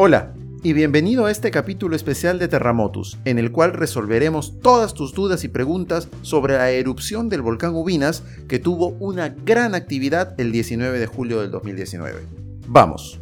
Hola y bienvenido a este capítulo especial de Terramotus, en el cual resolveremos todas tus dudas y preguntas sobre la erupción del volcán Ubinas que tuvo una gran actividad el 19 de julio del 2019. Vamos.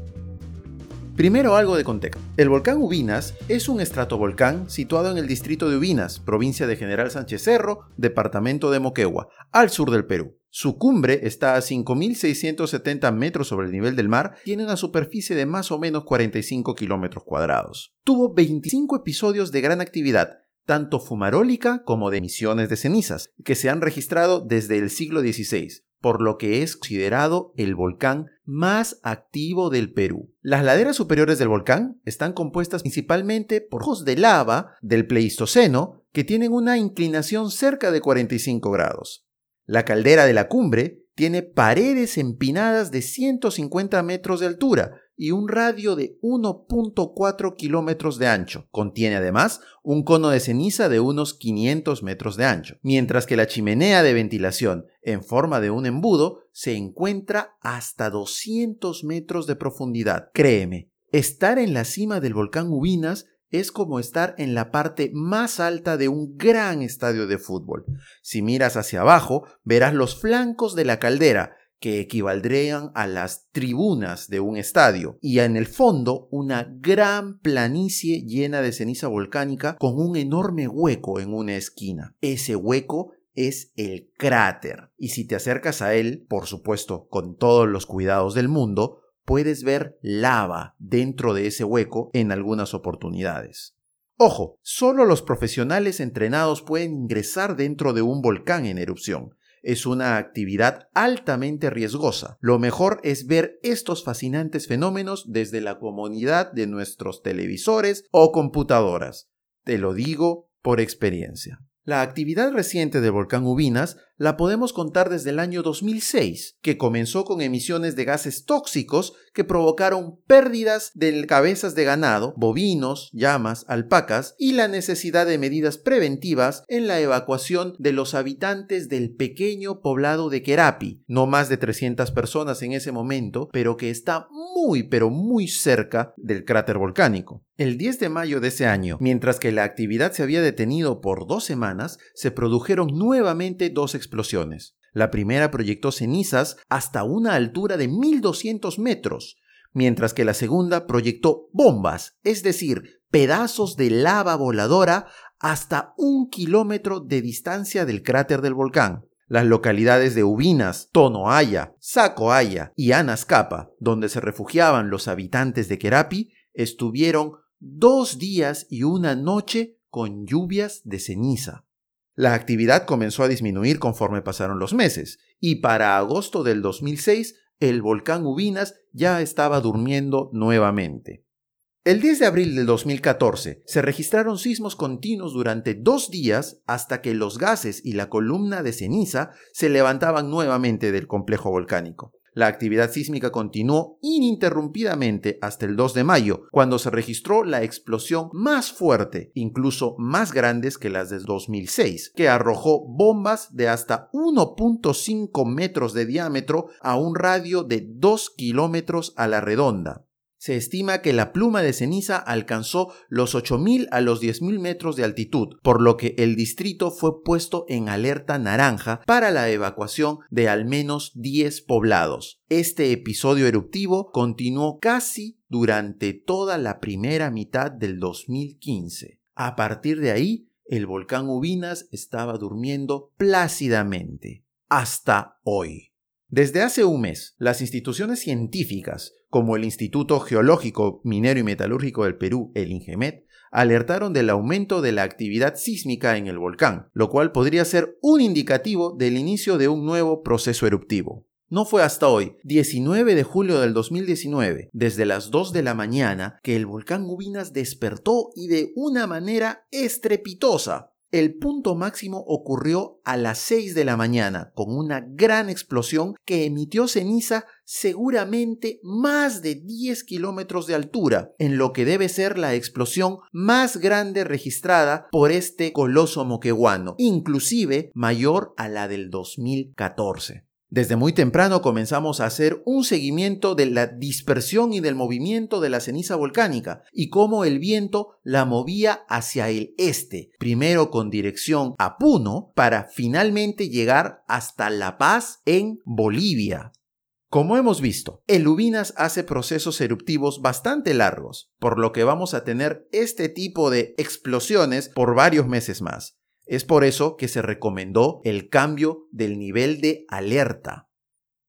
Primero algo de contexto. El volcán Ubinas es un estratovolcán situado en el distrito de Ubinas, provincia de General Sánchez Cerro, departamento de Moquegua, al sur del Perú. Su cumbre está a 5.670 metros sobre el nivel del mar, tiene una superficie de más o menos 45 kilómetros cuadrados. Tuvo 25 episodios de gran actividad, tanto fumarólica como de emisiones de cenizas, que se han registrado desde el siglo XVI, por lo que es considerado el volcán más activo del Perú. Las laderas superiores del volcán están compuestas principalmente por ojos de lava del Pleistoceno que tienen una inclinación cerca de 45 grados. La caldera de la cumbre tiene paredes empinadas de 150 metros de altura, y un radio de 1.4 kilómetros de ancho. Contiene además un cono de ceniza de unos 500 metros de ancho, mientras que la chimenea de ventilación en forma de un embudo se encuentra hasta 200 metros de profundidad. Créeme, estar en la cima del volcán Ubinas es como estar en la parte más alta de un gran estadio de fútbol. Si miras hacia abajo, verás los flancos de la caldera, que equivaldrían a las tribunas de un estadio, y en el fondo una gran planicie llena de ceniza volcánica con un enorme hueco en una esquina. Ese hueco es el cráter, y si te acercas a él, por supuesto con todos los cuidados del mundo, puedes ver lava dentro de ese hueco en algunas oportunidades. Ojo, solo los profesionales entrenados pueden ingresar dentro de un volcán en erupción es una actividad altamente riesgosa. Lo mejor es ver estos fascinantes fenómenos desde la comunidad de nuestros televisores o computadoras. Te lo digo por experiencia. La actividad reciente del volcán Ubinas la podemos contar desde el año 2006, que comenzó con emisiones de gases tóxicos que provocaron pérdidas de cabezas de ganado, bovinos, llamas, alpacas y la necesidad de medidas preventivas en la evacuación de los habitantes del pequeño poblado de Querapi, no más de 300 personas en ese momento, pero que está muy pero muy cerca del cráter volcánico. El 10 de mayo de ese año, mientras que la actividad se había detenido por dos semanas, se produjeron nuevamente dos. La primera proyectó cenizas hasta una altura de 1200 metros, mientras que la segunda proyectó bombas, es decir, pedazos de lava voladora hasta un kilómetro de distancia del cráter del volcán. Las localidades de Ubinas, Tonoaya, Sacoaya y Anascapa, donde se refugiaban los habitantes de Querapi, estuvieron dos días y una noche con lluvias de ceniza. La actividad comenzó a disminuir conforme pasaron los meses, y para agosto del 2006 el volcán Ubinas ya estaba durmiendo nuevamente. El 10 de abril del 2014 se registraron sismos continuos durante dos días hasta que los gases y la columna de ceniza se levantaban nuevamente del complejo volcánico. La actividad sísmica continuó ininterrumpidamente hasta el 2 de mayo, cuando se registró la explosión más fuerte, incluso más grandes que las de 2006, que arrojó bombas de hasta 1.5 metros de diámetro a un radio de 2 kilómetros a la redonda. Se estima que la pluma de ceniza alcanzó los 8.000 a los 10.000 metros de altitud, por lo que el distrito fue puesto en alerta naranja para la evacuación de al menos 10 poblados. Este episodio eruptivo continuó casi durante toda la primera mitad del 2015. A partir de ahí, el volcán Ubinas estaba durmiendo plácidamente. Hasta hoy. Desde hace un mes, las instituciones científicas, como el Instituto Geológico, Minero y Metalúrgico del Perú, el INGEMET, alertaron del aumento de la actividad sísmica en el volcán, lo cual podría ser un indicativo del inicio de un nuevo proceso eruptivo. No fue hasta hoy, 19 de julio del 2019, desde las 2 de la mañana, que el volcán Ubinas despertó y de una manera estrepitosa. El punto máximo ocurrió a las 6 de la mañana, con una gran explosión que emitió ceniza seguramente más de 10 kilómetros de altura, en lo que debe ser la explosión más grande registrada por este coloso moqueguano, inclusive mayor a la del 2014. Desde muy temprano comenzamos a hacer un seguimiento de la dispersión y del movimiento de la ceniza volcánica y cómo el viento la movía hacia el este, primero con dirección a Puno para finalmente llegar hasta La Paz en Bolivia. Como hemos visto, el Ubinas hace procesos eruptivos bastante largos, por lo que vamos a tener este tipo de explosiones por varios meses más. Es por eso que se recomendó el cambio del nivel de alerta.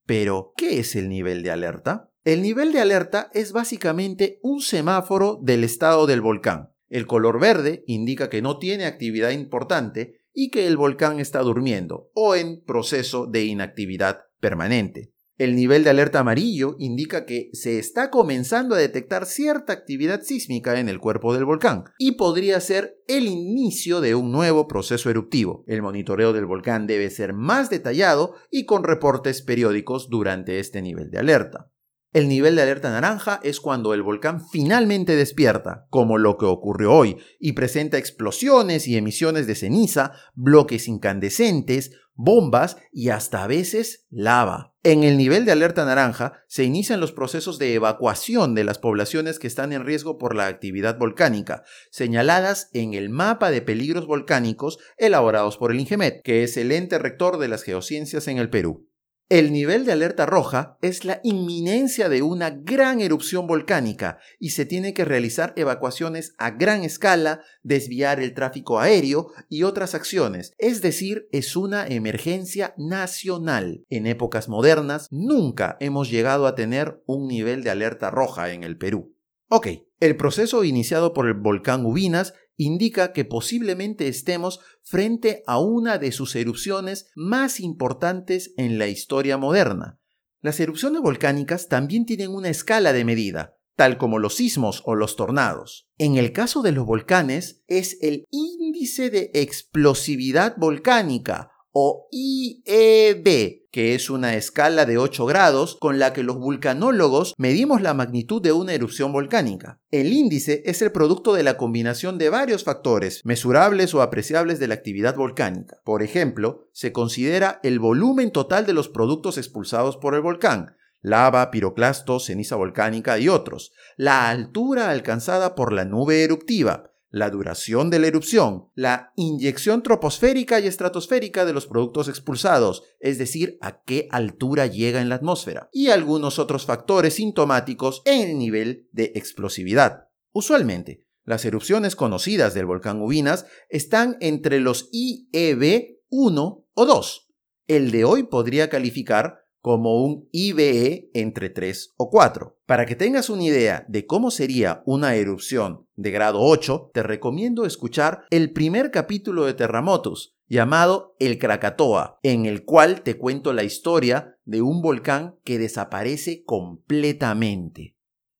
Pero, ¿qué es el nivel de alerta? El nivel de alerta es básicamente un semáforo del estado del volcán. El color verde indica que no tiene actividad importante y que el volcán está durmiendo o en proceso de inactividad permanente. El nivel de alerta amarillo indica que se está comenzando a detectar cierta actividad sísmica en el cuerpo del volcán y podría ser el inicio de un nuevo proceso eruptivo. El monitoreo del volcán debe ser más detallado y con reportes periódicos durante este nivel de alerta. El nivel de alerta naranja es cuando el volcán finalmente despierta, como lo que ocurrió hoy, y presenta explosiones y emisiones de ceniza, bloques incandescentes, bombas y hasta a veces lava. En el nivel de alerta naranja se inician los procesos de evacuación de las poblaciones que están en riesgo por la actividad volcánica, señaladas en el mapa de peligros volcánicos elaborados por el INGEMET, que es el ente rector de las geociencias en el Perú. El nivel de alerta roja es la inminencia de una gran erupción volcánica y se tiene que realizar evacuaciones a gran escala, desviar el tráfico aéreo y otras acciones, es decir, es una emergencia nacional. En épocas modernas nunca hemos llegado a tener un nivel de alerta roja en el Perú. Ok, el proceso iniciado por el volcán Ubinas indica que posiblemente estemos frente a una de sus erupciones más importantes en la historia moderna. Las erupciones volcánicas también tienen una escala de medida, tal como los sismos o los tornados. En el caso de los volcanes es el índice de explosividad volcánica o IEB, que es una escala de 8 grados con la que los vulcanólogos medimos la magnitud de una erupción volcánica. El índice es el producto de la combinación de varios factores, mesurables o apreciables de la actividad volcánica. Por ejemplo, se considera el volumen total de los productos expulsados por el volcán, lava, piroclastos, ceniza volcánica y otros, la altura alcanzada por la nube eruptiva, la duración de la erupción, la inyección troposférica y estratosférica de los productos expulsados, es decir, a qué altura llega en la atmósfera, y algunos otros factores sintomáticos en el nivel de explosividad. Usualmente, las erupciones conocidas del volcán Ubinas están entre los IEB 1 o 2. El de hoy podría calificar como un IBE entre 3 o 4. Para que tengas una idea de cómo sería una erupción de grado 8, te recomiendo escuchar el primer capítulo de Terramotus, llamado El Krakatoa, en el cual te cuento la historia de un volcán que desaparece completamente.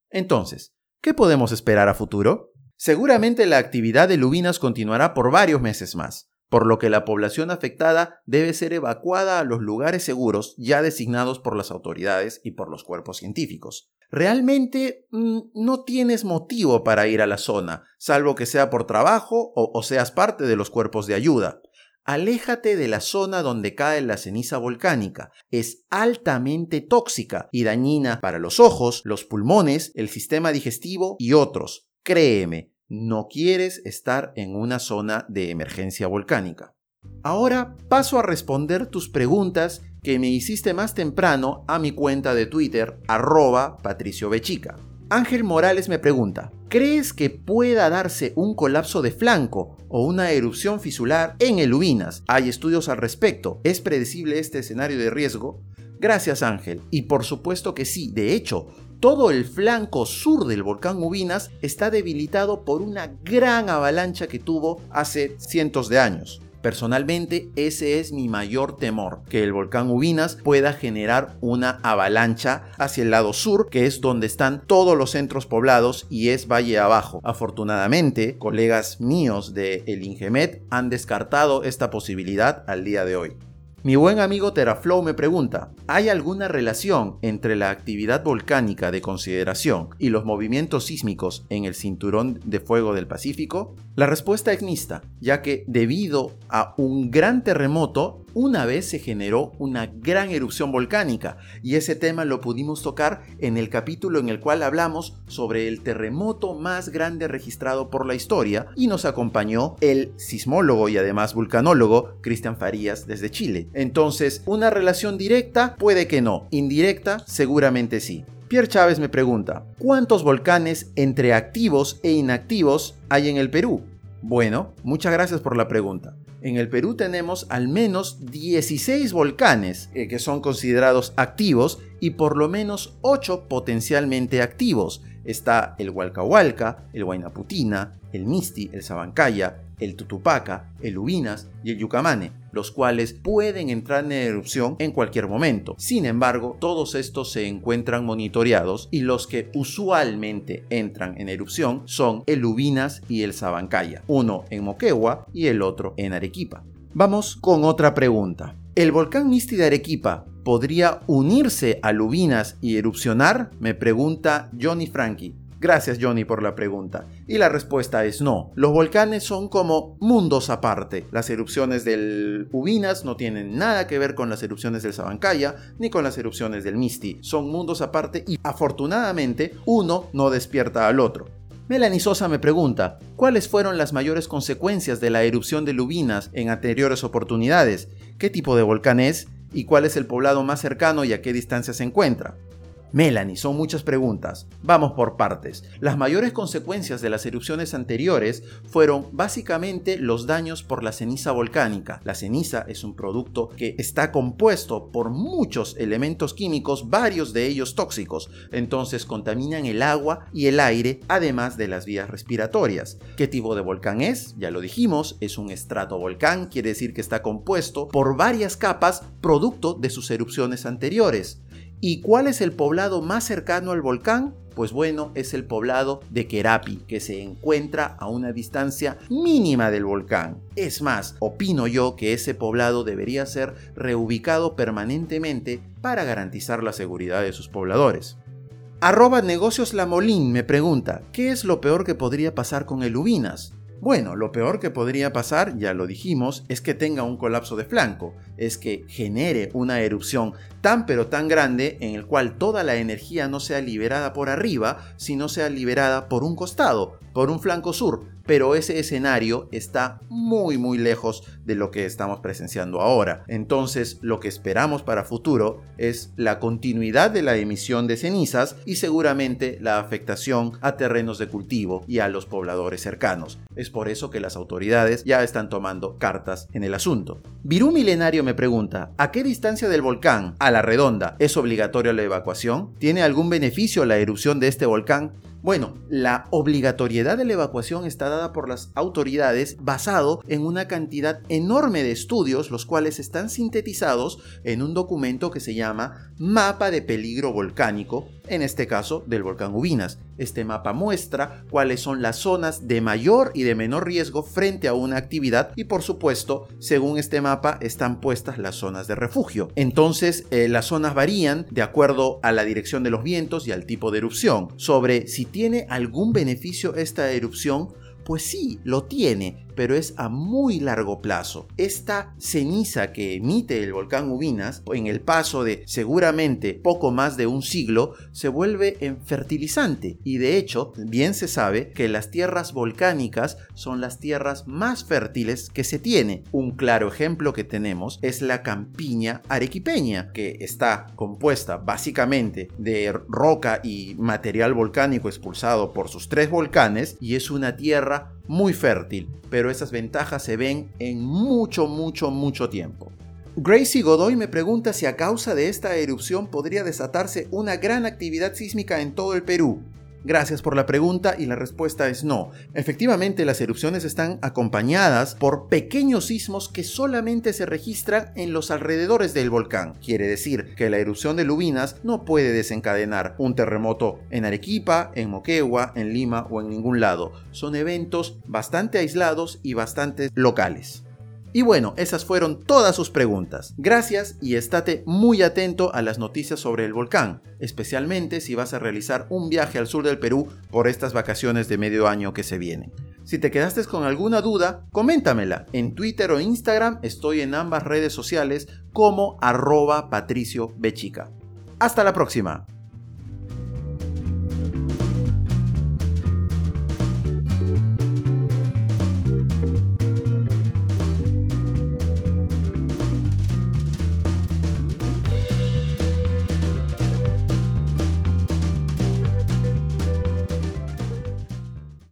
Entonces, ¿qué podemos esperar a futuro? Seguramente la actividad de Lubinas continuará por varios meses más por lo que la población afectada debe ser evacuada a los lugares seguros ya designados por las autoridades y por los cuerpos científicos. Realmente mm, no tienes motivo para ir a la zona, salvo que sea por trabajo o, o seas parte de los cuerpos de ayuda. Aléjate de la zona donde cae la ceniza volcánica. Es altamente tóxica y dañina para los ojos, los pulmones, el sistema digestivo y otros. Créeme, no quieres estar en una zona de emergencia volcánica. Ahora paso a responder tus preguntas que me hiciste más temprano a mi cuenta de Twitter, arroba Patricio Bechica. Ángel Morales me pregunta, ¿crees que pueda darse un colapso de flanco o una erupción fisular en el Ubinas? Hay estudios al respecto. ¿Es predecible este escenario de riesgo? Gracias Ángel. Y por supuesto que sí. De hecho, todo el flanco sur del volcán Ubinas está debilitado por una gran avalancha que tuvo hace cientos de años. Personalmente, ese es mi mayor temor, que el volcán Ubinas pueda generar una avalancha hacia el lado sur, que es donde están todos los centros poblados y es valle abajo. Afortunadamente, colegas míos de el Ingemet han descartado esta posibilidad al día de hoy. Mi buen amigo Teraflow me pregunta, ¿hay alguna relación entre la actividad volcánica de consideración y los movimientos sísmicos en el cinturón de fuego del Pacífico? La respuesta es mixta, ya que debido a un gran terremoto, una vez se generó una gran erupción volcánica, y ese tema lo pudimos tocar en el capítulo en el cual hablamos sobre el terremoto más grande registrado por la historia, y nos acompañó el sismólogo y además vulcanólogo Cristian Farías desde Chile. Entonces, una relación directa puede que no, indirecta seguramente sí. Pierre Chávez me pregunta, ¿cuántos volcanes entre activos e inactivos hay en el Perú? Bueno, muchas gracias por la pregunta. En el Perú tenemos al menos 16 volcanes eh, que son considerados activos y por lo menos 8 potencialmente activos. Está el Hualcahualca, el Huaynaputina, el Misti, el Sabancaya, el Tutupaca, el Ubinas y el Yucamane, los cuales pueden entrar en erupción en cualquier momento. Sin embargo, todos estos se encuentran monitoreados y los que usualmente entran en erupción son el Ubinas y el Sabancaya, uno en Moquegua y el otro en Arequipa. Vamos con otra pregunta. ¿El volcán Misti de Arequipa podría unirse a Lubinas y erupcionar? Me pregunta Johnny Frankie. Gracias Johnny por la pregunta. Y la respuesta es no. Los volcanes son como mundos aparte. Las erupciones del Ubinas no tienen nada que ver con las erupciones del Sabancaya ni con las erupciones del Misti. Son mundos aparte y afortunadamente uno no despierta al otro. Melanie Sosa me pregunta, ¿cuáles fueron las mayores consecuencias de la erupción de Lubinas en anteriores oportunidades? ¿Qué tipo de volcán es? ¿Y cuál es el poblado más cercano y a qué distancia se encuentra? Melanie, son muchas preguntas. Vamos por partes. Las mayores consecuencias de las erupciones anteriores fueron básicamente los daños por la ceniza volcánica. La ceniza es un producto que está compuesto por muchos elementos químicos, varios de ellos tóxicos, entonces contaminan el agua y el aire, además de las vías respiratorias. ¿Qué tipo de volcán es? Ya lo dijimos, es un estratovolcán, quiere decir que está compuesto por varias capas producto de sus erupciones anteriores. ¿Y cuál es el poblado más cercano al volcán? Pues bueno, es el poblado de Kerapi, que se encuentra a una distancia mínima del volcán. Es más, opino yo que ese poblado debería ser reubicado permanentemente para garantizar la seguridad de sus pobladores. Arroba negocios Lamolín me pregunta, ¿qué es lo peor que podría pasar con el Ubinas? Bueno, lo peor que podría pasar, ya lo dijimos, es que tenga un colapso de flanco, es que genere una erupción tan pero tan grande en el cual toda la energía no sea liberada por arriba, sino sea liberada por un costado, por un flanco sur, pero ese escenario está muy muy lejos de lo que estamos presenciando ahora. Entonces lo que esperamos para futuro es la continuidad de la emisión de cenizas y seguramente la afectación a terrenos de cultivo y a los pobladores cercanos. Es por eso que las autoridades ya están tomando cartas en el asunto. Virú Milenario me pregunta, ¿a qué distancia del volcán, a la redonda, es obligatoria la evacuación? ¿Tiene algún beneficio la erupción de este volcán? Bueno, la obligatoriedad de la evacuación está dada por las autoridades basado en una cantidad enorme de estudios, los cuales están sintetizados en un documento que se llama Mapa de Peligro Volcánico, en este caso del volcán Ubinas. Este mapa muestra cuáles son las zonas de mayor y de menor riesgo frente a una actividad y por supuesto, según este mapa, están puestas las zonas de refugio. Entonces, eh, las zonas varían de acuerdo a la dirección de los vientos y al tipo de erupción. Sobre si tiene algún beneficio esta erupción, pues sí, lo tiene, pero es a muy largo plazo. Esta ceniza que emite el volcán Ubinas, en el paso de seguramente poco más de un siglo, se vuelve en fertilizante y de hecho bien se sabe que las tierras volcánicas son las tierras más fértiles que se tiene. Un claro ejemplo que tenemos es la campiña arequipeña, que está compuesta básicamente de roca y material volcánico expulsado por sus tres volcanes y es una tierra muy fértil, pero esas ventajas se ven en mucho, mucho, mucho tiempo. Gracie Godoy me pregunta si a causa de esta erupción podría desatarse una gran actividad sísmica en todo el Perú. Gracias por la pregunta y la respuesta es no. Efectivamente, las erupciones están acompañadas por pequeños sismos que solamente se registran en los alrededores del volcán. Quiere decir que la erupción de Lubinas no puede desencadenar un terremoto en Arequipa, en Moquegua, en Lima o en ningún lado. Son eventos bastante aislados y bastante locales. Y bueno, esas fueron todas sus preguntas. Gracias y estate muy atento a las noticias sobre el volcán, especialmente si vas a realizar un viaje al sur del Perú por estas vacaciones de medio año que se vienen. Si te quedaste con alguna duda, coméntamela. En Twitter o Instagram estoy en ambas redes sociales como arroba patricio bechica. Hasta la próxima.